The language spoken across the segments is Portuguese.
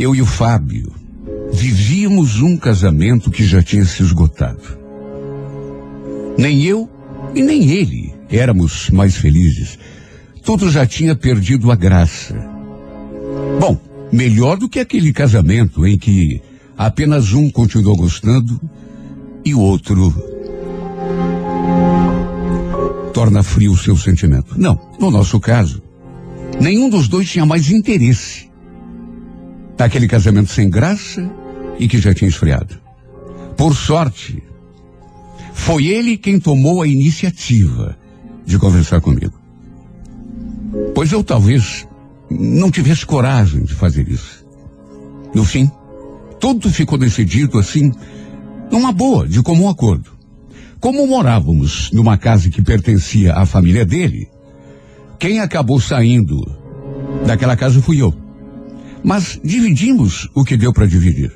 Eu e o Fábio vivíamos um casamento que já tinha se esgotado. Nem eu e nem ele éramos mais felizes. Tudo já tinha perdido a graça. Bom, melhor do que aquele casamento em que apenas um continuou gostando e o outro torna frio o seu sentimento. Não, no nosso caso, nenhum dos dois tinha mais interesse naquele casamento sem graça e que já tinha esfriado. Por sorte, foi ele quem tomou a iniciativa de conversar comigo. Pois eu talvez não tivesse coragem de fazer isso. No fim, tudo ficou decidido assim, numa boa, de comum acordo. Como morávamos numa casa que pertencia à família dele, quem acabou saindo daquela casa fui eu. Mas dividimos o que deu para dividir,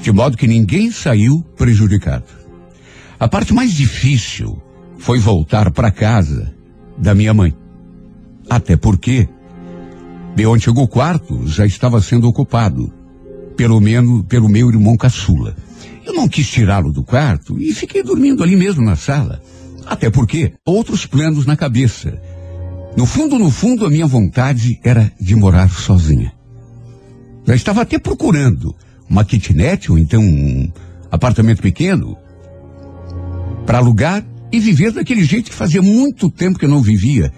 de modo que ninguém saiu prejudicado. A parte mais difícil foi voltar para casa da minha mãe. Até porque meu antigo quarto já estava sendo ocupado, pelo menos pelo meu irmão caçula. Eu não quis tirá-lo do quarto e fiquei dormindo ali mesmo na sala. Até porque outros planos na cabeça. No fundo, no fundo, a minha vontade era de morar sozinha. Já estava até procurando uma kitnet ou então um apartamento pequeno para alugar e viver daquele jeito que fazia muito tempo que eu não vivia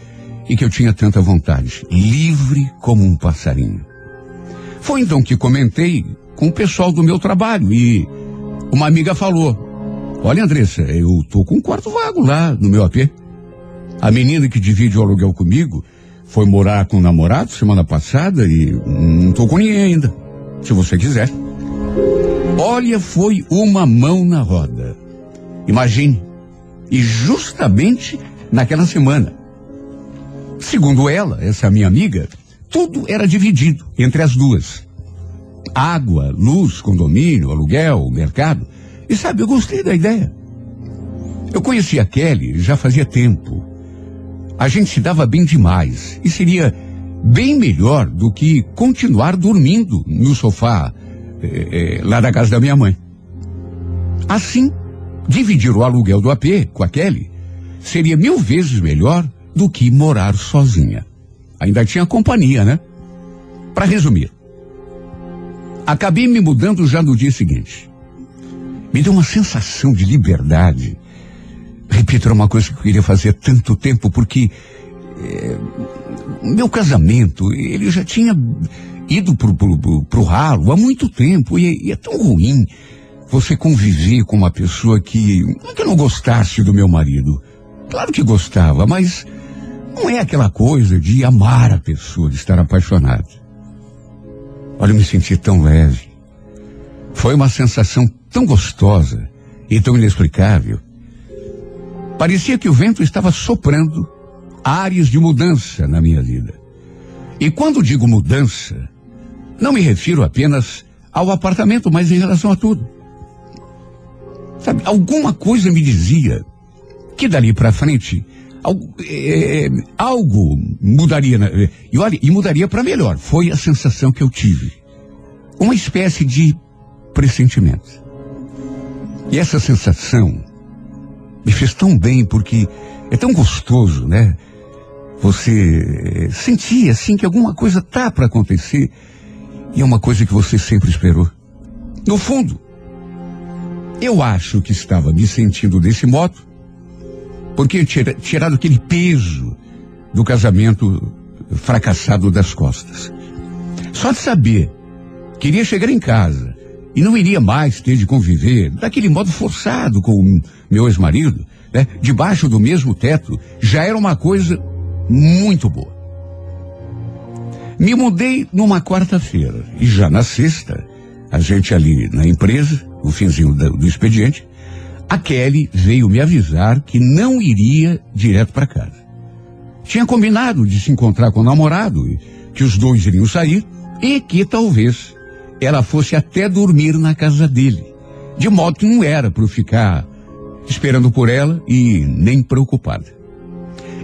e que eu tinha tanta vontade, livre como um passarinho. Foi então que comentei com o pessoal do meu trabalho e uma amiga falou: Olha, Andressa, eu tô com um quarto vago lá no meu AP. A menina que divide o aluguel comigo foi morar com o namorado semana passada e não tô com ninguém ainda. Se você quiser. Olha, foi uma mão na roda. Imagine. E justamente naquela semana. Segundo ela, essa minha amiga, tudo era dividido entre as duas. Água, luz, condomínio, aluguel, mercado. E sabe, eu gostei da ideia. Eu conhecia a Kelly já fazia tempo. A gente se dava bem demais. E seria bem melhor do que continuar dormindo no sofá eh, eh, lá da casa da minha mãe. Assim, dividir o aluguel do AP com a Kelly seria mil vezes melhor do que morar sozinha. Ainda tinha companhia, né? Para resumir, acabei me mudando já no dia seguinte. Me deu uma sensação de liberdade. Repito, era uma coisa que eu queria fazer há tanto tempo, porque é, meu casamento, ele já tinha ido pro, pro, pro, pro ralo há muito tempo, e, e é tão ruim você conviver com uma pessoa que, não é que eu não gostasse do meu marido. Claro que gostava, mas não é aquela coisa de amar a pessoa, de estar apaixonado. Olha, eu me senti tão leve. Foi uma sensação tão gostosa e tão inexplicável. Parecia que o vento estava soprando áreas de mudança na minha vida. E quando digo mudança, não me refiro apenas ao apartamento, mas em relação a tudo. Sabe, alguma coisa me dizia que dali para frente algo, é, algo mudaria. Na, e olha, e mudaria para melhor. Foi a sensação que eu tive. Uma espécie de pressentimento. E essa sensação me fez tão bem porque é tão gostoso, né? Você sentir assim que alguma coisa tá para acontecer e é uma coisa que você sempre esperou. No fundo, eu acho que estava me sentindo desse modo, porque tinha tirado aquele peso do casamento fracassado das costas. Só de saber que iria chegar em casa e não iria mais ter de conviver daquele modo forçado com meu ex-marido, né, debaixo do mesmo teto, já era uma coisa muito boa. Me mudei numa quarta-feira e já na sexta, a gente ali na empresa, no finzinho do, do expediente, a Kelly veio me avisar que não iria direto para casa. Tinha combinado de se encontrar com o namorado, que os dois iriam sair e que talvez ela fosse até dormir na casa dele. De modo que não era para ficar esperando por ela e nem preocupada.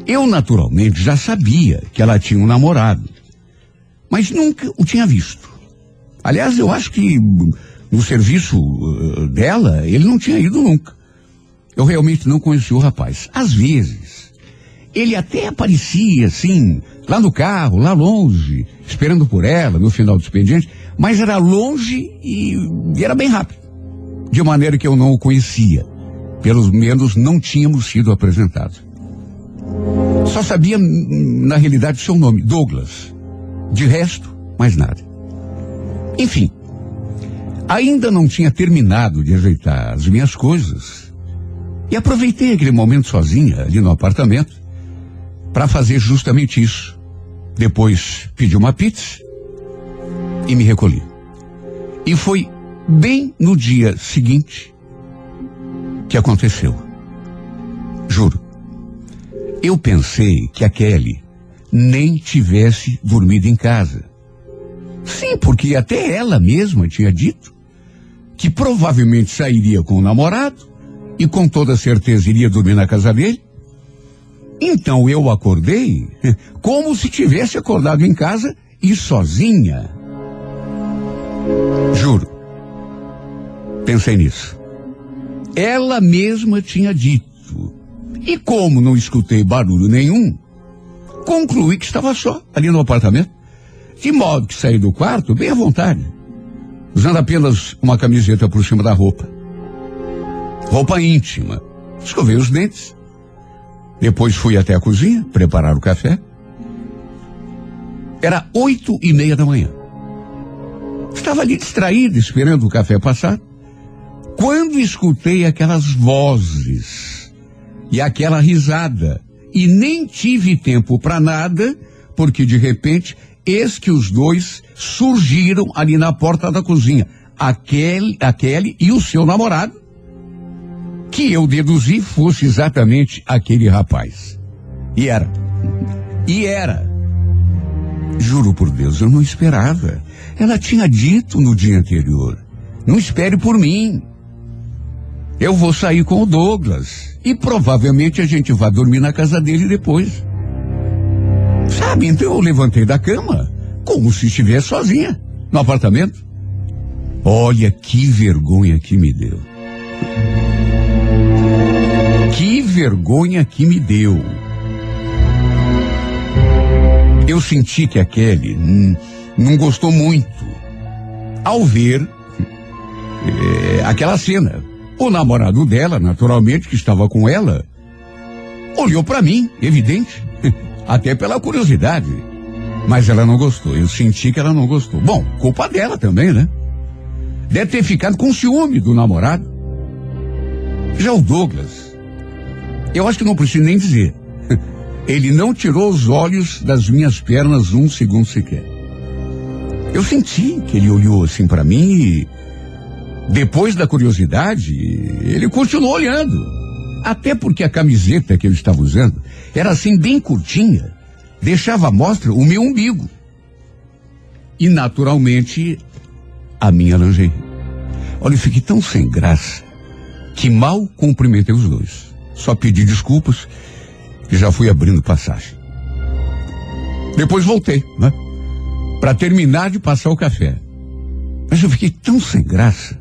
Eu, naturalmente, já sabia que ela tinha um namorado, mas nunca o tinha visto. Aliás, eu acho que no serviço uh, dela, ele não tinha ido nunca. Eu realmente não conheci o rapaz. Às vezes, ele até aparecia assim, lá no carro, lá longe, esperando por ela no final do expediente, mas era longe e, e era bem rápido. De maneira que eu não o conhecia. Pelo menos não tínhamos sido apresentados. Só sabia, na realidade, seu nome, Douglas. De resto, mais nada. Enfim, ainda não tinha terminado de ajeitar as minhas coisas e aproveitei aquele momento sozinha ali no apartamento para fazer justamente isso. Depois pedi uma pizza e me recolhi. E foi bem no dia seguinte que aconteceu. Juro. Eu pensei que a Kelly nem tivesse dormido em casa. Sim, porque até ela mesma tinha dito que provavelmente sairia com o namorado e com toda certeza iria dormir na casa dele. Então eu acordei como se tivesse acordado em casa e sozinha. Juro. Pensei nisso. Ela mesma tinha dito e como não escutei barulho nenhum, concluí que estava só ali no apartamento. De modo que saí do quarto bem à vontade, usando apenas uma camiseta por cima da roupa. Roupa íntima. Escovei os dentes. Depois fui até a cozinha preparar o café. Era oito e meia da manhã. Estava ali distraído, esperando o café passar, quando escutei aquelas vozes e aquela risada. E nem tive tempo para nada, porque de repente, eis que os dois surgiram ali na porta da cozinha. Aquele, aquele e o seu namorado, que eu deduzi fosse exatamente aquele rapaz. E era. E era. Juro por Deus, eu não esperava. Ela tinha dito no dia anterior: não espere por mim. Eu vou sair com o Douglas. E provavelmente a gente vai dormir na casa dele depois. Sabe, então eu levantei da cama, como se estivesse sozinha, no apartamento. Olha que vergonha que me deu. Que vergonha que me deu. Eu senti que a Kelly não gostou muito ao ver é, aquela cena. O namorado dela, naturalmente, que estava com ela, olhou para mim, evidente, até pela curiosidade. Mas ela não gostou. Eu senti que ela não gostou. Bom, culpa dela também, né? Deve ter ficado com ciúme do namorado. Já o Douglas, eu acho que não preciso nem dizer. Ele não tirou os olhos das minhas pernas um segundo sequer. Eu senti que ele olhou assim para mim e depois da curiosidade, ele continuou olhando. Até porque a camiseta que eu estava usando era assim bem curtinha, deixava à mostra o meu umbigo. E naturalmente a minha lingerie. Olha, eu fiquei tão sem graça que mal cumprimentei os dois. Só pedi desculpas e já fui abrindo passagem. Depois voltei, né? Para terminar de passar o café. Mas eu fiquei tão sem graça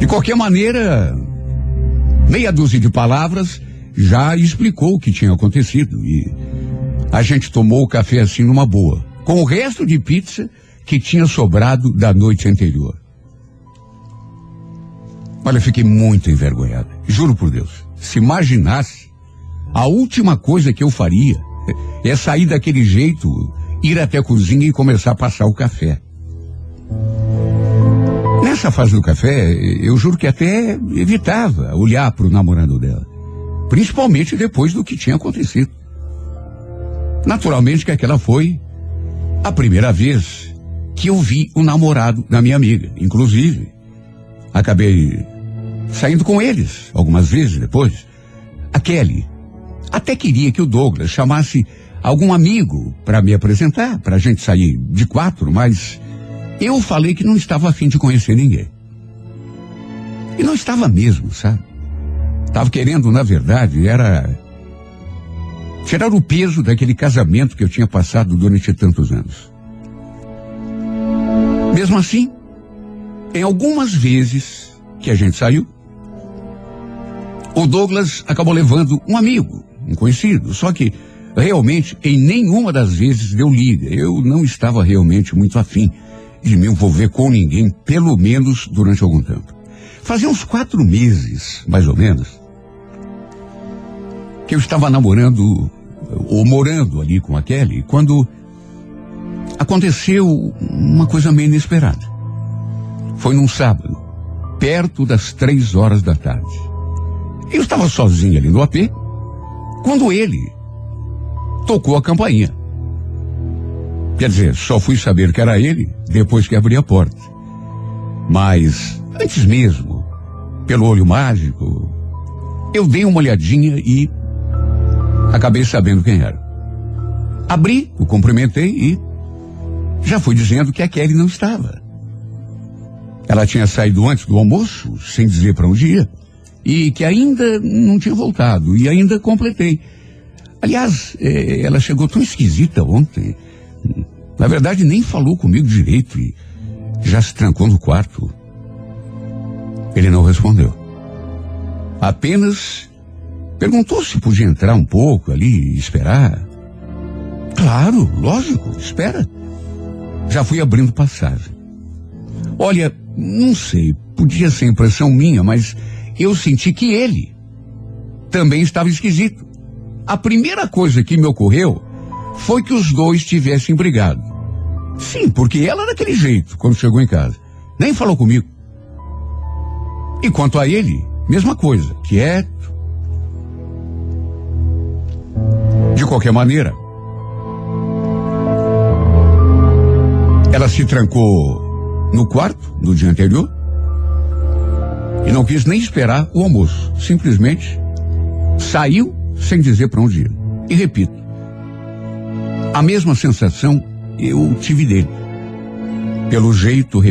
de qualquer maneira, meia dúzia de palavras já explicou o que tinha acontecido e a gente tomou o café assim numa boa, com o resto de pizza que tinha sobrado da noite anterior. Olha, fiquei muito envergonhado. Juro por Deus. Se imaginasse, a última coisa que eu faria é sair daquele jeito, ir até a cozinha e começar a passar o café. Nessa fase do café, eu juro que até evitava olhar para o namorado dela. Principalmente depois do que tinha acontecido. Naturalmente que aquela foi a primeira vez que eu vi o namorado da minha amiga. Inclusive, acabei saindo com eles algumas vezes depois. A Kelly até queria que o Douglas chamasse algum amigo para me apresentar, para a gente sair de quatro, mas eu falei que não estava afim de conhecer ninguém. E não estava mesmo, sabe? Estava querendo, na verdade, era tirar o peso daquele casamento que eu tinha passado durante tantos anos. Mesmo assim, em algumas vezes que a gente saiu, o Douglas acabou levando um amigo, um conhecido, só que realmente em nenhuma das vezes deu liga. Eu não estava realmente muito afim de me envolver com ninguém, pelo menos durante algum tempo. Fazia uns quatro meses, mais ou menos, que eu estava namorando ou morando ali com a Kelly, quando aconteceu uma coisa meio inesperada. Foi num sábado, perto das três horas da tarde. Eu estava sozinho ali no AP, quando ele tocou a campainha. Quer dizer, só fui saber que era ele depois que abri a porta. Mas, antes mesmo, pelo olho mágico, eu dei uma olhadinha e acabei sabendo quem era. Abri, o cumprimentei e já fui dizendo que a Kelly não estava. Ela tinha saído antes do almoço, sem dizer para onde ia, e que ainda não tinha voltado, e ainda completei. Aliás, eh, ela chegou tão esquisita ontem. Na verdade, nem falou comigo direito e já se trancou no quarto. Ele não respondeu. Apenas perguntou se podia entrar um pouco ali e esperar. Claro, lógico, espera. Já fui abrindo passagem. Olha, não sei, podia ser impressão minha, mas eu senti que ele também estava esquisito. A primeira coisa que me ocorreu foi que os dois tivessem brigado. Sim, porque ela daquele jeito quando chegou em casa. Nem falou comigo. E quanto a ele, mesma coisa, quieto. De qualquer maneira, ela se trancou no quarto no dia anterior e não quis nem esperar o almoço. Simplesmente saiu sem dizer para onde ir. E repito, a mesma sensação eu tive dele. Pelo jeito,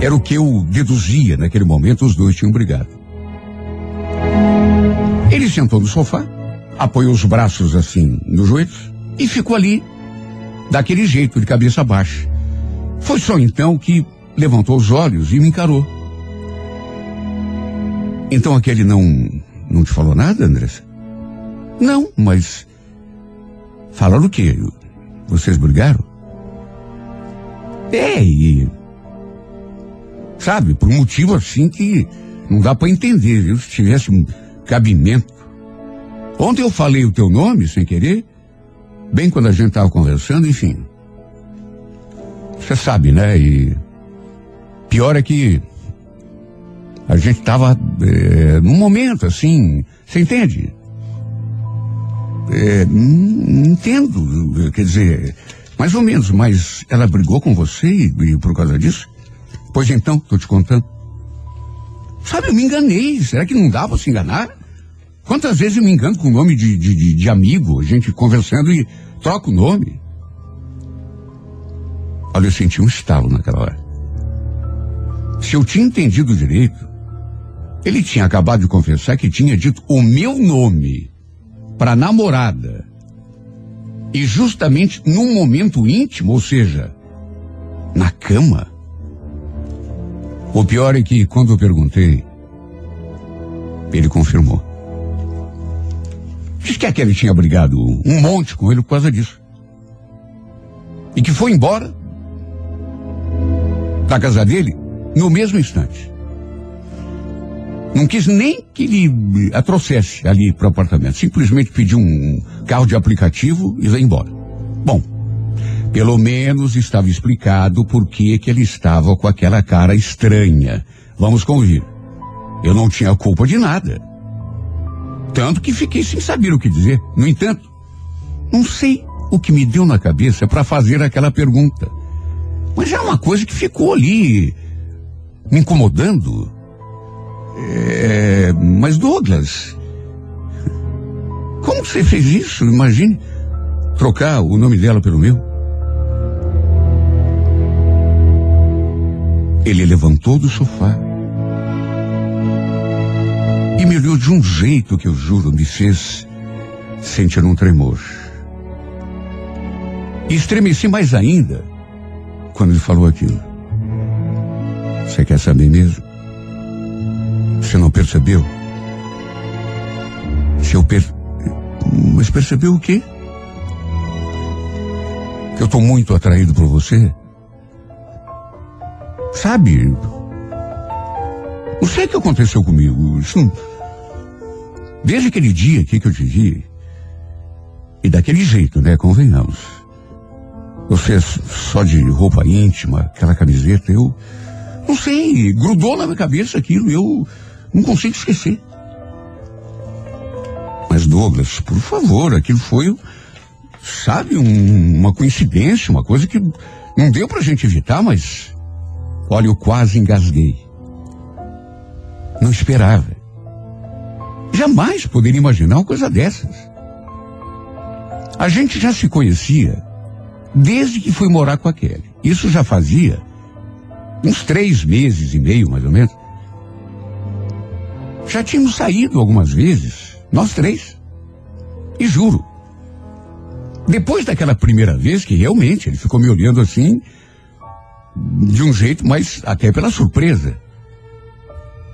era o que eu deduzia naquele momento, os dois tinham brigado. Ele sentou no sofá, apoiou os braços assim nos joelhos e ficou ali, daquele jeito, de cabeça baixa. Foi só então que levantou os olhos e me encarou. Então aquele não, não te falou nada, Andressa? Não, mas Falaram o quê? Vocês brigaram? É, e. Sabe, por um motivo assim que não dá para entender, viu? Se tivesse um cabimento. Ontem eu falei o teu nome sem querer, bem quando a gente tava conversando, enfim. Você sabe, né? E. Pior é que. A gente tava é, num momento assim, você entende? É, entendo, quer dizer, mais ou menos, mas ela brigou com você e, e por causa disso? Pois então, tô te contando. Sabe, eu me enganei. Será que não dá pra se enganar? Quantas vezes eu me engano com o nome de, de, de, de amigo, a gente conversando e troca o nome? Olha, eu senti um estalo naquela hora. Se eu tinha entendido direito, ele tinha acabado de confessar que tinha dito o meu nome para namorada e justamente num momento íntimo, ou seja, na cama. O pior é que quando eu perguntei, ele confirmou. Diz que aquele tinha brigado um monte com ele por causa disso. E que foi embora da casa dele no mesmo instante. Não quis nem que ele a trouxesse ali para o apartamento. Simplesmente pediu um carro de aplicativo e veio embora. Bom, pelo menos estava explicado por que, que ele estava com aquela cara estranha. Vamos convir. Eu não tinha culpa de nada. Tanto que fiquei sem saber o que dizer. No entanto, não sei o que me deu na cabeça para fazer aquela pergunta. Mas é uma coisa que ficou ali me incomodando. É, mas Douglas, como você fez isso? Imagine trocar o nome dela pelo meu. Ele levantou do sofá e me olhou de um jeito que eu juro me fez sentir um tremor. E estremeci mais ainda quando ele falou aquilo. Você quer saber mesmo? Você não percebeu? Se eu per... Mas percebeu o quê? Que eu estou muito atraído por você? Sabe? Não sei o que aconteceu comigo. Isso não... Desde aquele dia aqui que eu te vi, e daquele jeito, né? Convenhamos. Você só de roupa íntima, aquela camiseta, eu não sei, grudou na minha cabeça aquilo, eu não consigo esquecer. Mas Douglas, por favor, aquilo foi, sabe, um, uma coincidência, uma coisa que não deu pra gente evitar, mas olha, eu quase engasguei. Não esperava. Jamais poderia imaginar uma coisa dessas. A gente já se conhecia desde que fui morar com a Kelly. Isso já fazia uns três meses e meio, mais ou menos. Já tínhamos saído algumas vezes, nós três. E juro, depois daquela primeira vez que realmente ele ficou me olhando assim, de um jeito, mas até pela surpresa.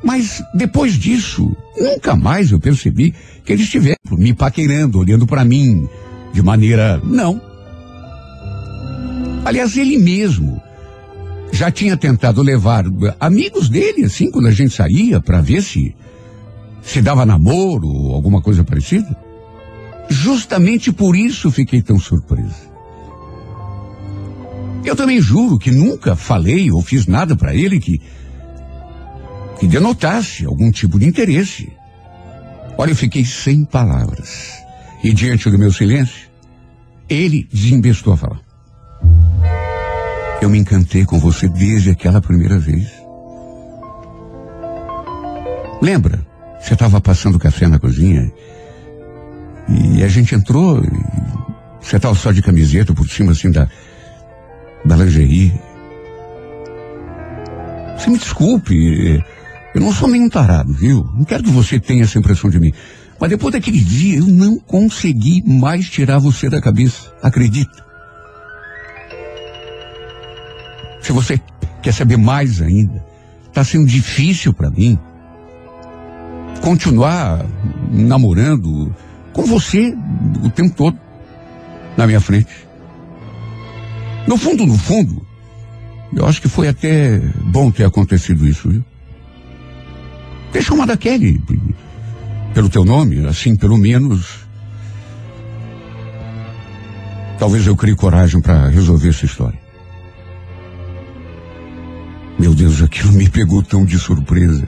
Mas depois disso, nunca mais eu percebi que ele estivesse me paquerando, olhando para mim de maneira não. Aliás, ele mesmo já tinha tentado levar amigos dele, assim, quando a gente saía, para ver se se dava namoro ou alguma coisa parecida. Justamente por isso fiquei tão surpresa. Eu também juro que nunca falei ou fiz nada para ele que que denotasse algum tipo de interesse. Olha, eu fiquei sem palavras. E diante do meu silêncio, ele desembestou a falar. Eu me encantei com você desde aquela primeira vez. Lembra? Você estava passando café na cozinha e a gente entrou. você estava só de camiseta por cima assim da, da lingerie. Você me desculpe, eu não sou nenhum tarado, viu? Não quero que você tenha essa impressão de mim. Mas depois daquele dia eu não consegui mais tirar você da cabeça. Acredita? Se você quer saber mais ainda, está sendo difícil para mim continuar namorando com você o tempo todo na minha frente. No fundo, no fundo, eu acho que foi até bom ter acontecido isso, viu? Ter chamado a Kelly pelo teu nome, assim, pelo menos. Talvez eu crie coragem para resolver essa história. Meu Deus, aquilo me pegou tão de surpresa.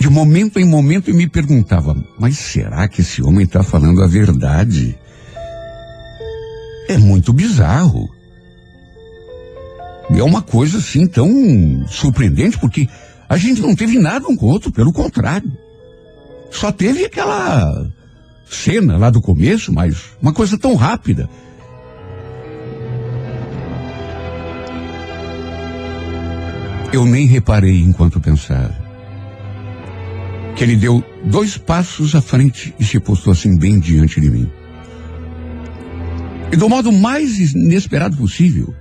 De momento em momento eu me perguntava, mas será que esse homem está falando a verdade? É muito bizarro. E é uma coisa assim tão surpreendente, porque a gente não teve nada um com o outro, pelo contrário. Só teve aquela cena lá do começo, mas uma coisa tão rápida. Eu nem reparei enquanto pensava. Que ele deu dois passos à frente e se postou assim bem diante de mim. E do modo mais inesperado possível,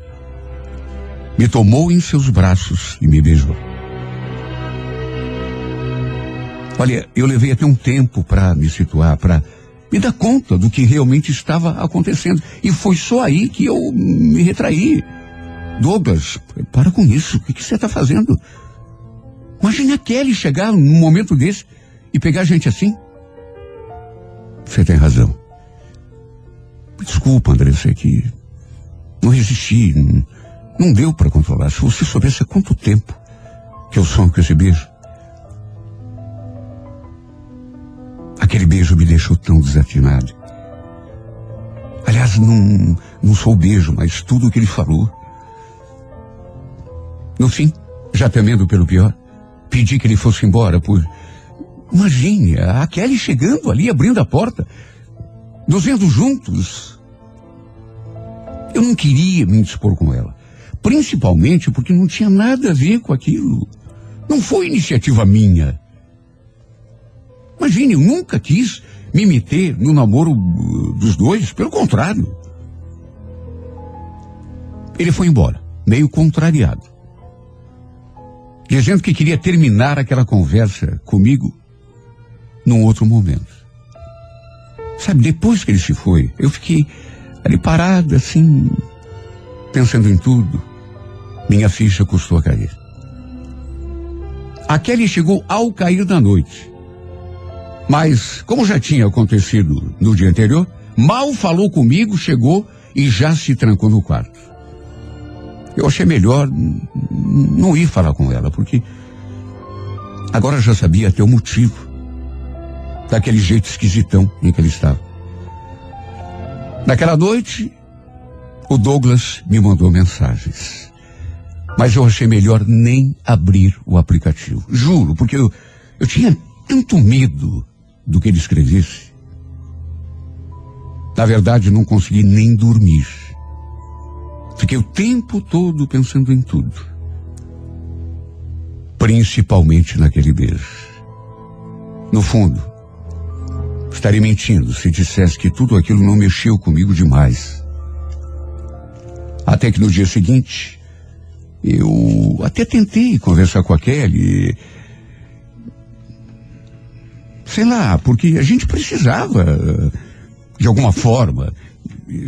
me tomou em seus braços e me beijou. Olha, eu levei até um tempo para me situar, para me dar conta do que realmente estava acontecendo. E foi só aí que eu me retraí. Douglas, para com isso. O que, você está fazendo? Imagine a Kelly chegar num momento desse e pegar gente assim. Você tem razão. Desculpa, André, sei que não resisti, não, não deu para controlar. Se você soubesse há quanto tempo que eu sonho com esse beijo. Aquele beijo me deixou tão desafinado. Aliás, não, não sou o beijo, mas tudo o que ele falou. No fim, já temendo pelo pior, pedi que ele fosse embora por. Imagine, a Kelly chegando ali, abrindo a porta, nos vendo juntos. Eu não queria me dispor com ela. Principalmente porque não tinha nada a ver com aquilo. Não foi iniciativa minha. Imagine, eu nunca quis me meter no namoro uh, dos dois, pelo contrário. Ele foi embora, meio contrariado. Dizendo que queria terminar aquela conversa comigo num outro momento. Sabe, depois que ele se foi, eu fiquei ali parado, assim, pensando em tudo. Minha ficha custou a cair. A Kelly chegou ao cair da noite. Mas, como já tinha acontecido no dia anterior, mal falou comigo, chegou e já se trancou no quarto. Eu achei melhor não ir falar com ela, porque agora já sabia até o motivo daquele jeito esquisitão em que ele estava. Naquela noite, o Douglas me mandou mensagens. Mas eu achei melhor nem abrir o aplicativo. Juro, porque eu, eu tinha tanto medo do que ele escrevesse. Na verdade, não consegui nem dormir. Fiquei o tempo todo pensando em tudo. Principalmente naquele beijo. No fundo, estaria mentindo se dissesse que tudo aquilo não mexeu comigo demais. Até que no dia seguinte, eu até tentei conversar com a Kelly. Sei lá, porque a gente precisava, de alguma forma,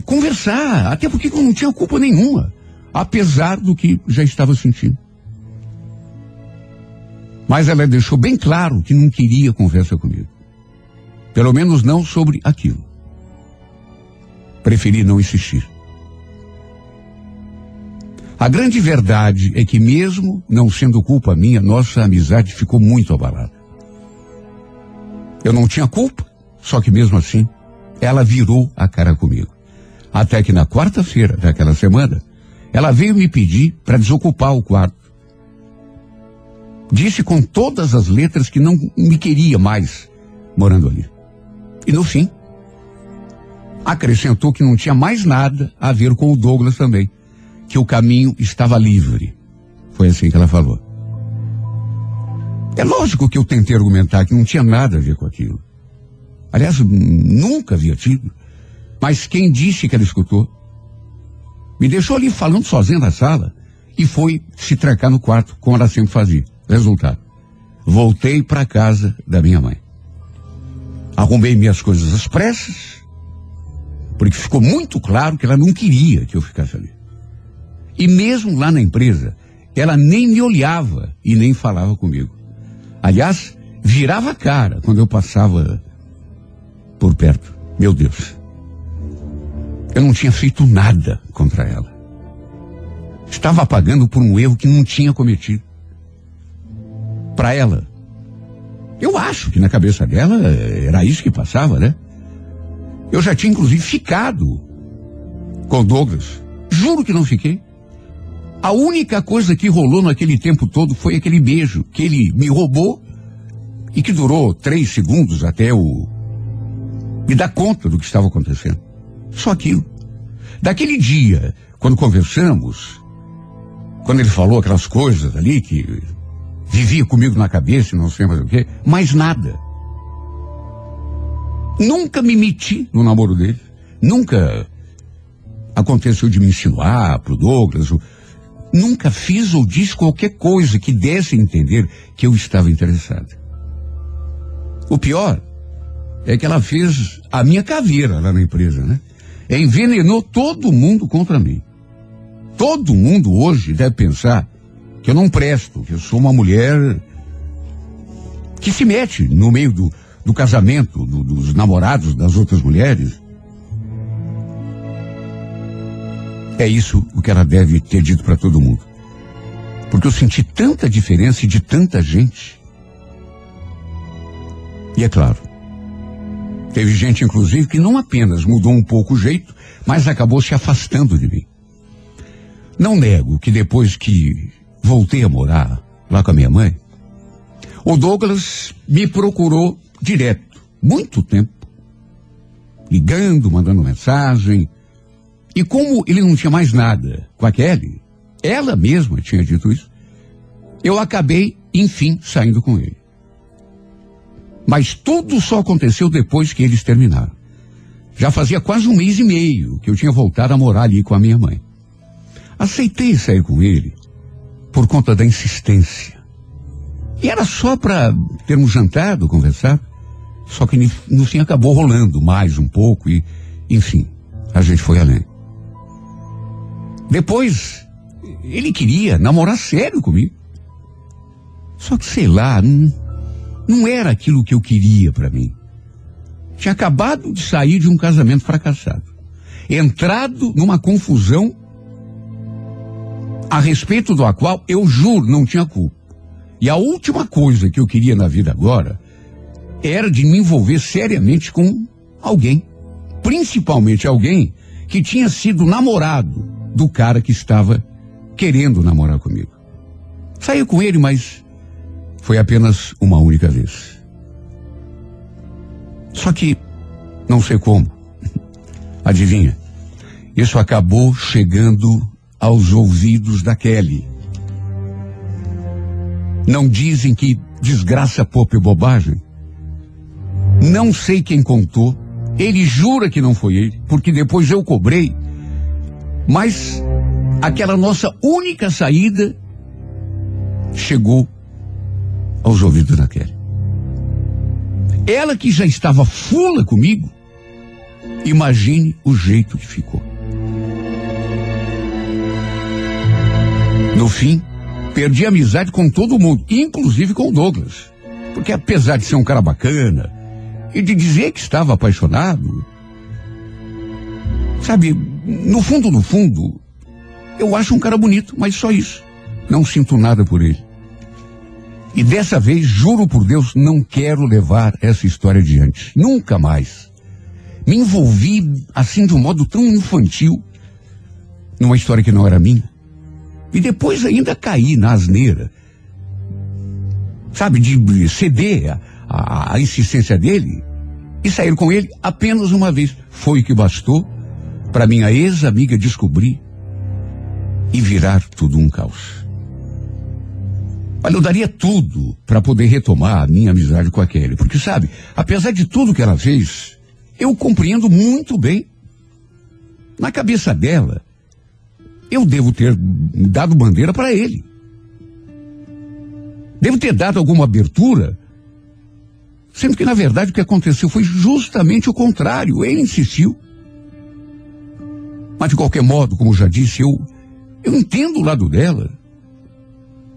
conversar, até porque eu não tinha culpa nenhuma, apesar do que já estava sentindo. Mas ela deixou bem claro que não queria conversa comigo. Pelo menos não sobre aquilo. Preferi não insistir. A grande verdade é que, mesmo não sendo culpa minha, nossa amizade ficou muito abalada. Eu não tinha culpa, só que mesmo assim, ela virou a cara comigo. Até que na quarta-feira daquela semana, ela veio me pedir para desocupar o quarto. Disse com todas as letras que não me queria mais morando ali. E no fim, acrescentou que não tinha mais nada a ver com o Douglas também que o caminho estava livre. Foi assim que ela falou. É lógico que eu tentei argumentar que não tinha nada a ver com aquilo. Aliás, nunca havia tido. Mas quem disse que ela escutou? Me deixou ali falando sozinha na sala e foi se trancar no quarto, como ela sempre fazia. Resultado: voltei para casa da minha mãe. Arrumei minhas coisas às pressas, porque ficou muito claro que ela não queria que eu ficasse ali. E mesmo lá na empresa, ela nem me olhava e nem falava comigo. Aliás, virava a cara quando eu passava por perto. Meu Deus. Eu não tinha feito nada contra ela. Estava pagando por um erro que não tinha cometido. Para ela. Eu acho que na cabeça dela era isso que passava, né? Eu já tinha inclusive ficado com Douglas. Juro que não fiquei. A única coisa que rolou naquele tempo todo foi aquele beijo que ele me roubou e que durou três segundos até o me dar conta do que estava acontecendo. Só aquilo. Daquele dia, quando conversamos, quando ele falou aquelas coisas ali que vivia comigo na cabeça não sei mais o quê, mais nada. Nunca me meti no namoro dele. Nunca aconteceu de me insinuar pro Douglas. Nunca fiz ou disse qualquer coisa que desse a entender que eu estava interessado. O pior é que ela fez a minha caveira lá na empresa, né? Envenenou todo mundo contra mim. Todo mundo hoje deve pensar que eu não presto, que eu sou uma mulher que se mete no meio do, do casamento, do, dos namorados das outras mulheres. É isso o que ela deve ter dito para todo mundo. Porque eu senti tanta diferença de tanta gente. E é claro, teve gente, inclusive, que não apenas mudou um pouco o jeito, mas acabou se afastando de mim. Não nego que depois que voltei a morar lá com a minha mãe, o Douglas me procurou direto, muito tempo, ligando, mandando mensagem, e como ele não tinha mais nada com a Kelly, ela mesma tinha dito isso, eu acabei, enfim, saindo com ele. Mas tudo só aconteceu depois que eles terminaram. Já fazia quase um mês e meio que eu tinha voltado a morar ali com a minha mãe. aceitei sair com ele por conta da insistência. E era só para termos jantado, conversado. Só que no fim acabou rolando mais um pouco e, enfim, a gente foi além. Depois, ele queria namorar sério comigo. Só que sei lá, não, não era aquilo que eu queria para mim. Tinha acabado de sair de um casamento fracassado. Entrado numa confusão a respeito do qual eu juro não tinha culpa. E a última coisa que eu queria na vida agora era de me envolver seriamente com alguém. Principalmente alguém que tinha sido namorado do cara que estava querendo namorar comigo. Saí com ele, mas foi apenas uma única vez. Só que, não sei como, adivinha, isso acabou chegando aos ouvidos da Kelly. Não dizem que desgraça, poupa e bobagem? Não sei quem contou. Ele jura que não foi ele, porque depois eu cobrei. Mas aquela nossa única saída chegou aos ouvidos da Kelly. Ela que já estava fula comigo, imagine o jeito que ficou. No fim, perdi amizade com todo mundo, inclusive com o Douglas. Porque apesar de ser um cara bacana e de dizer que estava apaixonado, sabe, no fundo, no fundo, eu acho um cara bonito, mas só isso. Não sinto nada por ele. E dessa vez, juro por Deus, não quero levar essa história adiante. Nunca mais. Me envolvi assim de um modo tão infantil numa história que não era minha. E depois ainda caí na asneira. Sabe, de ceder a, a insistência dele e sair com ele apenas uma vez. Foi o que bastou para minha ex-amiga descobrir e virar tudo um caos. Olha, eu daria tudo para poder retomar a minha amizade com a Kelly, porque sabe, apesar de tudo que ela fez, eu compreendo muito bem. Na cabeça dela, eu devo ter dado bandeira para ele. Devo ter dado alguma abertura, sendo que na verdade o que aconteceu foi justamente o contrário. Ele insistiu. Mas de qualquer modo, como já disse, eu, eu entendo o lado dela.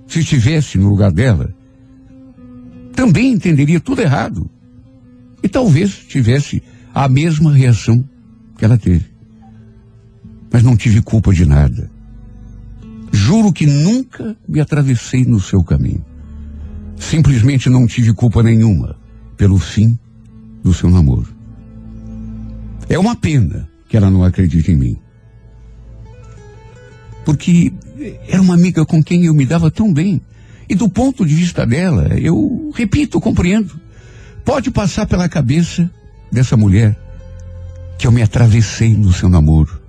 Se estivesse no lugar dela, também entenderia tudo errado. E talvez tivesse a mesma reação que ela teve mas não tive culpa de nada. Juro que nunca me atravessei no seu caminho. Simplesmente não tive culpa nenhuma pelo fim do seu namoro. É uma pena que ela não acredite em mim. Porque era uma amiga com quem eu me dava tão bem. E do ponto de vista dela, eu repito, compreendo. Pode passar pela cabeça dessa mulher que eu me atravessei no seu namoro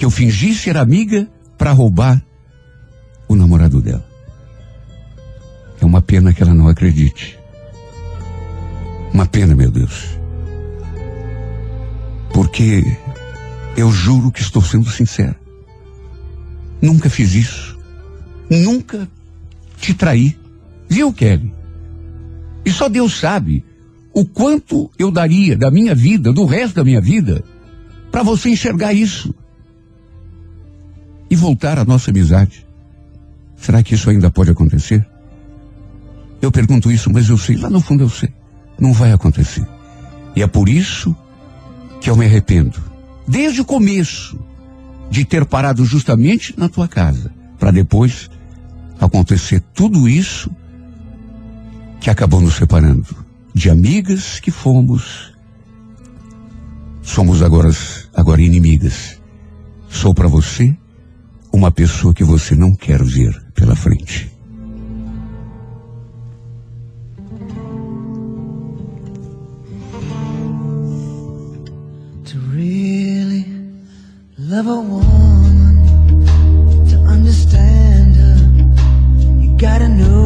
que eu fingi ser amiga para roubar o namorado dela. É uma pena que ela não acredite. Uma pena, meu Deus. Porque eu juro que estou sendo sincero. Nunca fiz isso. Nunca te traí. Viu, Kelly? E só Deus sabe o quanto eu daria da minha vida, do resto da minha vida, para você enxergar isso e voltar à nossa amizade. Será que isso ainda pode acontecer? Eu pergunto isso, mas eu sei, lá no fundo eu sei. Não vai acontecer. E é por isso que eu me arrependo, desde o começo, de ter parado justamente na tua casa, para depois acontecer tudo isso que acabou nos separando. De amigas que fomos, somos agora, agora inimigas. Sou para você uma pessoa que você não quer ver pela frente. To really love a woman, to understand her, you gotta know.